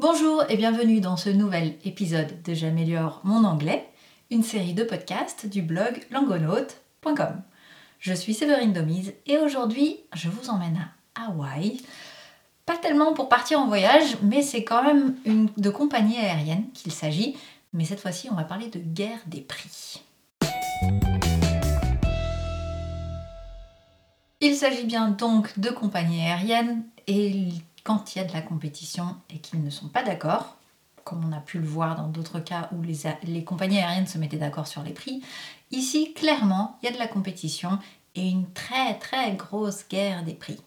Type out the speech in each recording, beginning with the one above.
Bonjour et bienvenue dans ce nouvel épisode de J'améliore mon anglais, une série de podcasts du blog langonaute.com. Je suis Séverine Domise et aujourd'hui je vous emmène à Hawaï. Pas tellement pour partir en voyage, mais c'est quand même une de compagnie aérienne qu'il s'agit. Mais cette fois-ci, on va parler de guerre des prix. Il s'agit bien donc de compagnies aériennes et quand il y a de la compétition et qu'ils ne sont pas d'accord, comme on a pu le voir dans d'autres cas où les, compagnies aériennes se mettaient d'accord sur les prix, ici clairement il y a de la compétition et une très très grosse guerre des prix.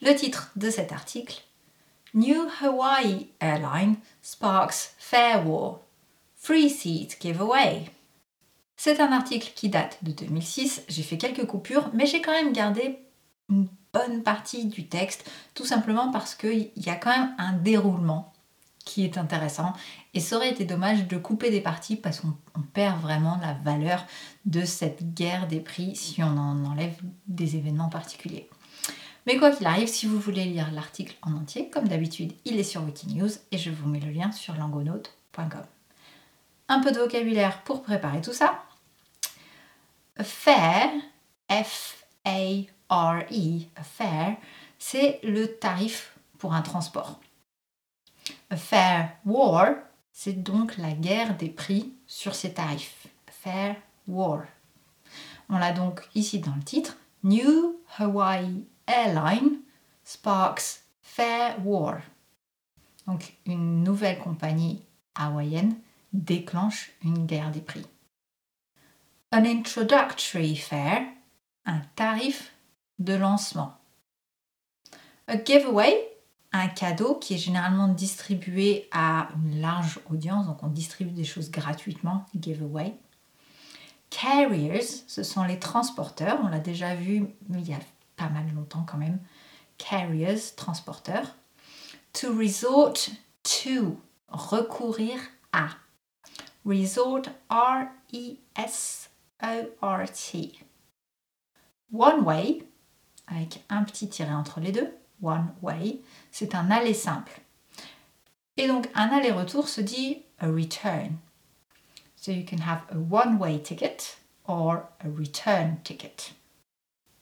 Le titre de cet article New Hawaii Airline sparks Fair War. Free Seat Giveaway. C'est un article qui date de 2006, j'ai fait quelques coupures, mais j'ai quand même gardé bonne partie du texte, tout simplement parce qu'il y a quand même un déroulement qui est intéressant et ça aurait été dommage de couper des parties parce qu'on perd vraiment la valeur de cette guerre des prix si on en enlève des événements particuliers. Mais quoi qu'il arrive, si vous voulez lire l'article en entier, comme d'habitude, il est sur Wikinews et je vous mets le lien sur langonaute.com. Un peu de vocabulaire pour préparer tout ça. Fare, F-A RE, a fare, c'est le tarif pour un transport. A fare war, c'est donc la guerre des prix sur ces tarifs. A fare war. On l'a donc ici dans le titre. New Hawaii Airline sparks Fair War. Donc une nouvelle compagnie hawaïenne déclenche une guerre des prix. An introductory fare, un tarif de lancement. A giveaway, un cadeau qui est généralement distribué à une large audience, donc on distribue des choses gratuitement, giveaway. Carriers, ce sont les transporteurs, on l'a déjà vu il y a pas mal longtemps quand même. Carriers, transporteurs. To resort to, recourir à. Resort, R-E-S-O-R-T. One way, avec un petit tiret entre les deux, one way, c'est un aller simple. Et donc un aller-retour se dit a return. So you can have a one-way ticket or a return ticket.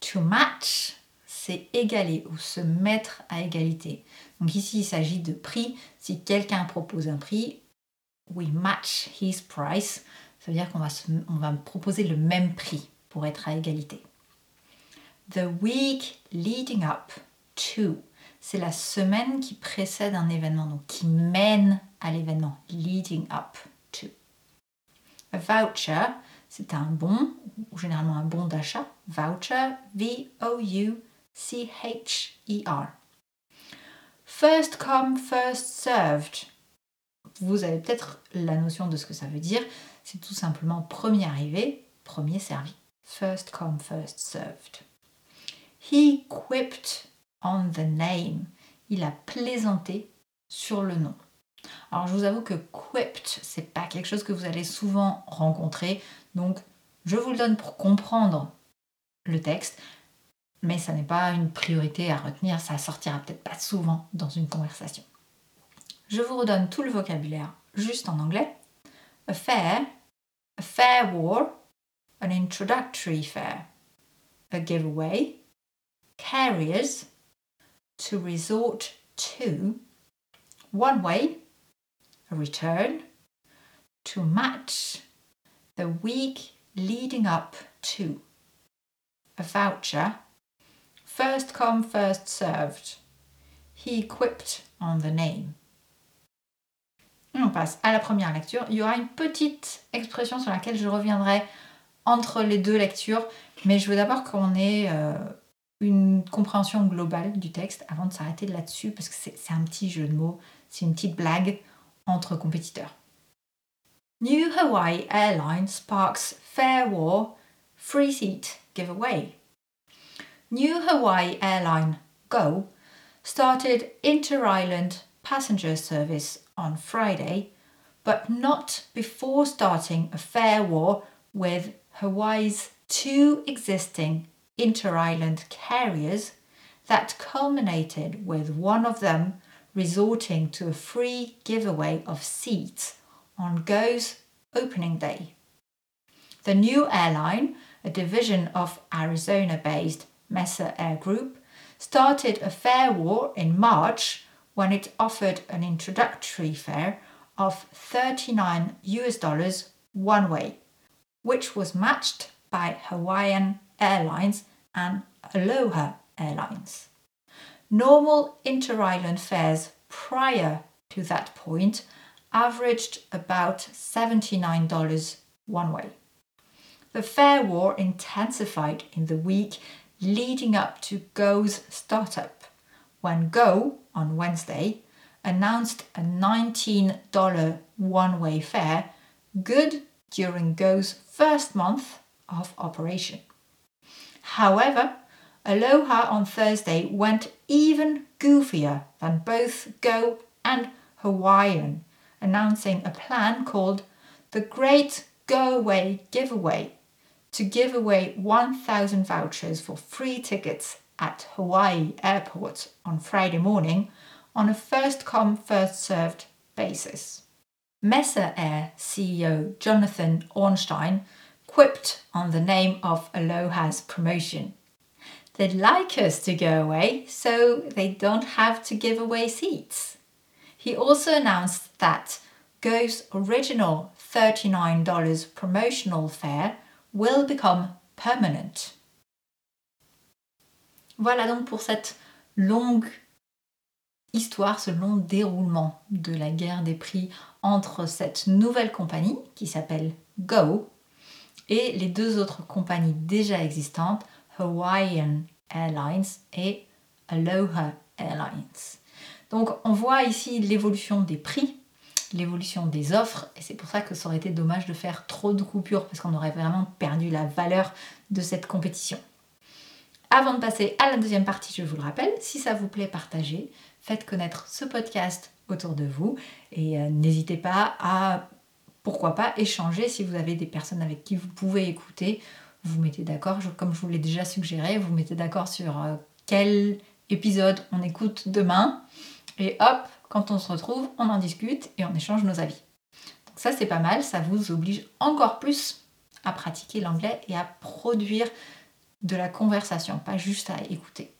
To match, c'est égaler ou se mettre à égalité. Donc ici, il s'agit de prix. Si quelqu'un propose un prix, we match his price. Ça veut dire qu'on va, on va proposer le même prix pour être à égalité. The week leading up to. C'est la semaine qui précède un événement, donc qui mène à l'événement. Leading up to. A voucher, c'est un bon, ou généralement un bon d'achat. Voucher, V-O-U-C-H-E-R. First come, first served. Vous avez peut-être la notion de ce que ça veut dire. C'est tout simplement premier arrivé, premier servi. First come, first served. He quipped on the name. Il a plaisanté sur le nom. Alors je vous avoue que quipped, c'est pas quelque chose que vous allez souvent rencontrer, donc je vous le donne pour comprendre le texte, mais ça n'est pas une priorité à retenir, ça sortira peut-être pas souvent dans une conversation. Je vous redonne tout le vocabulaire juste en anglais. A fair, a fair war, an introductory fair, a giveaway, carriers to resort to one way, a return, to match the week leading up to a voucher, first come, first served. He equipped on the name. on passe à la première lecture. Il y aura une petite expression sur laquelle je reviendrai entre les deux lectures, mais je veux d'abord qu'on ait euh, une compréhension globale du texte avant de s'arrêter là-dessus parce que c'est un petit jeu de mots, c'est une petite blague entre compétiteurs. New Hawaii Airlines sparks Fair War free seat giveaway. New Hawaii Airline Go started inter-island passenger service on Friday, but not before starting a fair war with Hawaii's two existing inter-island carriers that culminated with one of them resorting to a free giveaway of seats on Go's opening day. The new airline, a division of Arizona based Mesa Air Group, started a fare war in March when it offered an introductory fare of 39 US dollars one way, which was matched by Hawaiian Airlines and Aloha Airlines. Normal inter island fares prior to that point averaged about $79 one way. The fare war intensified in the week leading up to Go's startup, when Go, on Wednesday, announced a $19 one way fare, good during Go's first month of operation. However, Aloha on Thursday went even goofier than both Go and Hawaiian, announcing a plan called the Great Go Away Giveaway to give away 1,000 vouchers for free tickets at Hawaii Airport on Friday morning on a first come, first served basis. Mesa Air CEO Jonathan Ornstein quipped on the name of Aloha's promotion. They'd like us to go away so they don't have to give away seats. He also announced that Go's original $39 promotional fare will become permanent. Voilà donc pour cette longue histoire, ce long déroulement de la guerre des prix entre cette nouvelle compagnie qui s'appelle Go et les deux autres compagnies déjà existantes, Hawaiian Airlines et Aloha Airlines. Donc on voit ici l'évolution des prix l'évolution des offres et c'est pour ça que ça aurait été dommage de faire trop de coupures parce qu'on aurait vraiment perdu la valeur de cette compétition. Avant de passer à la deuxième partie, je vous le rappelle, si ça vous plaît, partagez, faites connaître ce podcast autour de vous et euh, n'hésitez pas à, pourquoi pas, échanger si vous avez des personnes avec qui vous pouvez écouter. Vous mettez d'accord, comme je vous l'ai déjà suggéré, vous mettez d'accord sur euh, quel épisode on écoute demain et hop, quand on se retrouve, on en discute et on échange nos avis. Donc ça c'est pas mal, ça vous oblige encore plus à pratiquer l'anglais et à produire de la conversation, pas juste à écouter.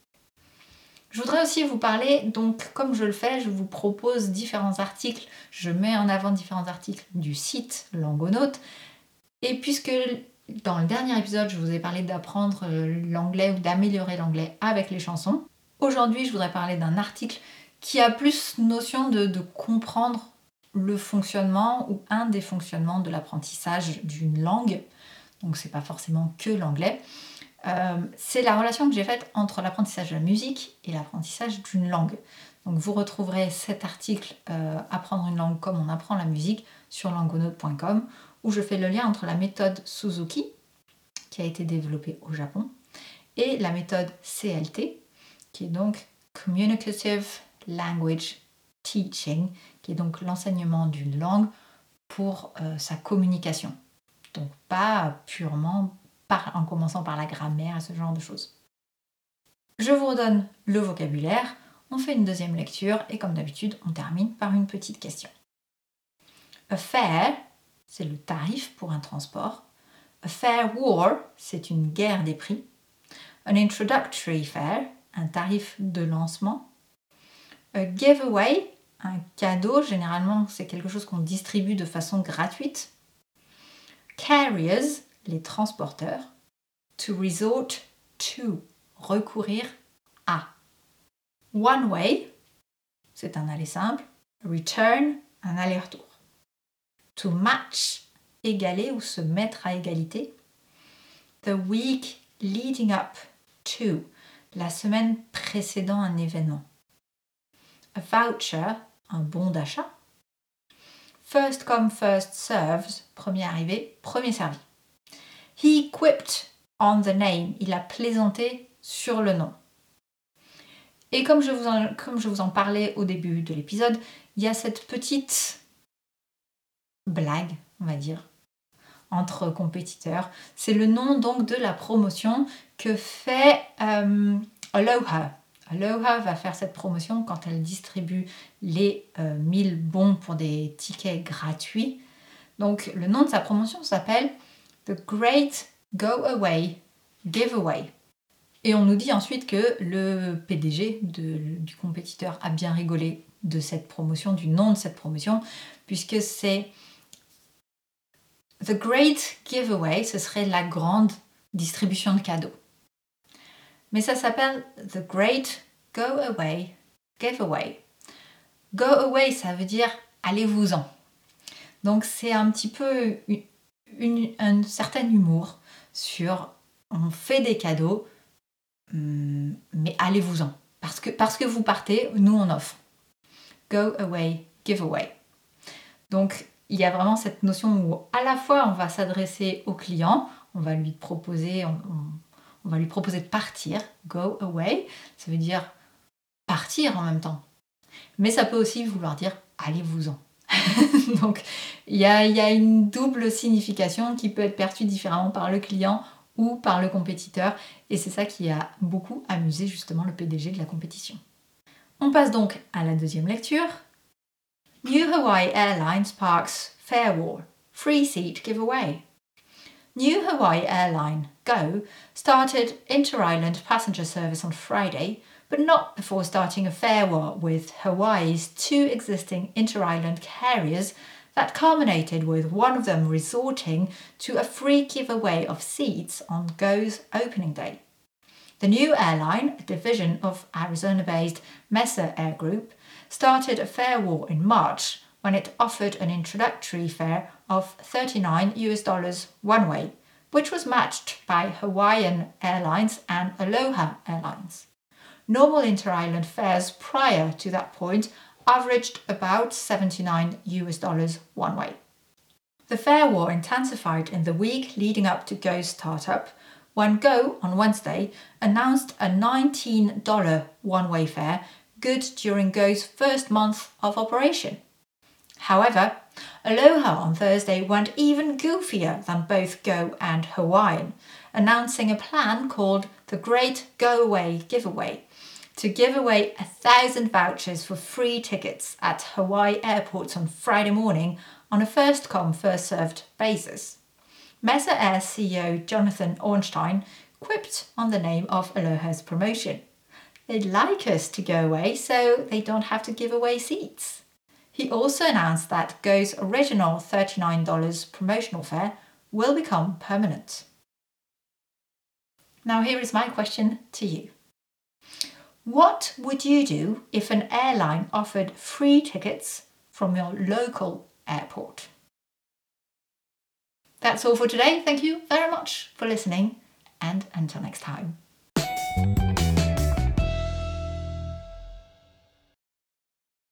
Je voudrais aussi vous parler, donc comme je le fais, je vous propose différents articles, je mets en avant différents articles du site Langonaute. Et puisque dans le dernier épisode, je vous ai parlé d'apprendre l'anglais ou d'améliorer l'anglais avec les chansons, aujourd'hui je voudrais parler d'un article qui a plus notion de, comprendre le fonctionnement ou un des fonctionnements de l'apprentissage d'une langue. Donc c'est pas forcément que l'anglais. Euh, c'est la relation que j'ai faite entre l'apprentissage de la musique et l'apprentissage d'une langue. Donc vous retrouverez cet article euh, Apprendre une langue comme on apprend la musique sur langonote.com où je fais le lien entre la méthode Suzuki qui a été développée au Japon et la méthode CLT qui est donc Communicative language teaching, qui est donc l'enseignement d'une langue pour euh, sa communication. Donc pas purement en commençant par la grammaire et ce genre de choses. Je vous redonne le vocabulaire, on fait une deuxième lecture et comme d'habitude, on termine par une petite question. A fare, c'est le tarif pour un transport. A fare war, c'est une guerre des prix. An introductory fare, un tarif de lancement. A giveaway, un cadeau, généralement c'est quelque chose qu'on distribue de façon gratuite. Carriers, les transporteurs. To resort to, recourir à. One way, c'est un aller simple. Return, un aller-retour. To match, égaler ou se mettre à égalité. The week leading up to, la semaine précédant un événement a voucher, un bon d'achat. First come, first served, premier arrivé, premier servi. He quipped on the name, il a plaisanté sur le nom. Et comme je vous en, parlais au début de l'épisode, il y a cette petite blague, on va dire, entre compétiteurs. C'est le nom donc de la promotion que fait euh, Aloha Aloha va faire cette promotion quand elle distribue les 1000 bons pour des tickets gratuits. Donc le nom de sa promotion s'appelle The Great Go Away Giveaway. Et on nous dit ensuite que le PDG du compétiteur a bien rigolé de cette promotion, du nom de cette promotion, puisque c'est The Great Giveaway, ce serait la grande distribution de cadeaux. Mais ça s'appelle The Great Go Away Giveaway. Go Away, ça veut dire allez-vous-en. Donc c'est un petit peu un certain humour sur on fait des cadeaux, hum, mais allez-vous-en. Parce que, parce que vous partez, nous on offre. Go away, give away. Donc il y a vraiment cette notion où à la fois on va s'adresser au client, on va lui proposer, on, va lui proposer de partir, go away, ça veut dire partir en même temps. Mais ça peut aussi vouloir dire allez-vous-en. Donc il y, a, une double signification qui peut être perçue différemment par le client ou par le compétiteur. Et c'est ça qui a beaucoup amusé justement le PDG de la compétition. On passe donc à la deuxième lecture. New Hawaii Airlines Parks War Free Seat Giveaway. New Hawaii Airline Go started inter-island passenger service on Friday, but not before starting a fare war with Hawaii's two existing inter-island carriers that culminated with one of them resorting to a free giveaway of seats on Go's opening day. The new airline, a division of Arizona based Mesa Air Group, started a fare war in March when it offered an introductory fare of 39 US dollars one way, which was matched by Hawaiian Airlines and Aloha Airlines. Normal inter island fares prior to that point averaged about 79 US dollars one way. The fare war intensified in the week leading up to Go's startup when Go on Wednesday announced a $19 one way fare good during Go's first month of operation. However, Aloha on Thursday went even goofier than both Go and Hawaiian, announcing a plan called the Great Go Away Giveaway to give away a thousand vouchers for free tickets at Hawaii airports on Friday morning on a first come, first served basis. Mesa Air CEO Jonathan Ornstein quipped on the name of Aloha's promotion. They'd like us to go away so they don't have to give away seats. He also announced that Go's original $39 promotional fare will become permanent. Now, here is my question to you. What would you do if an airline offered free tickets from your local airport? That's all for today. Thank you very much for listening, and until next time.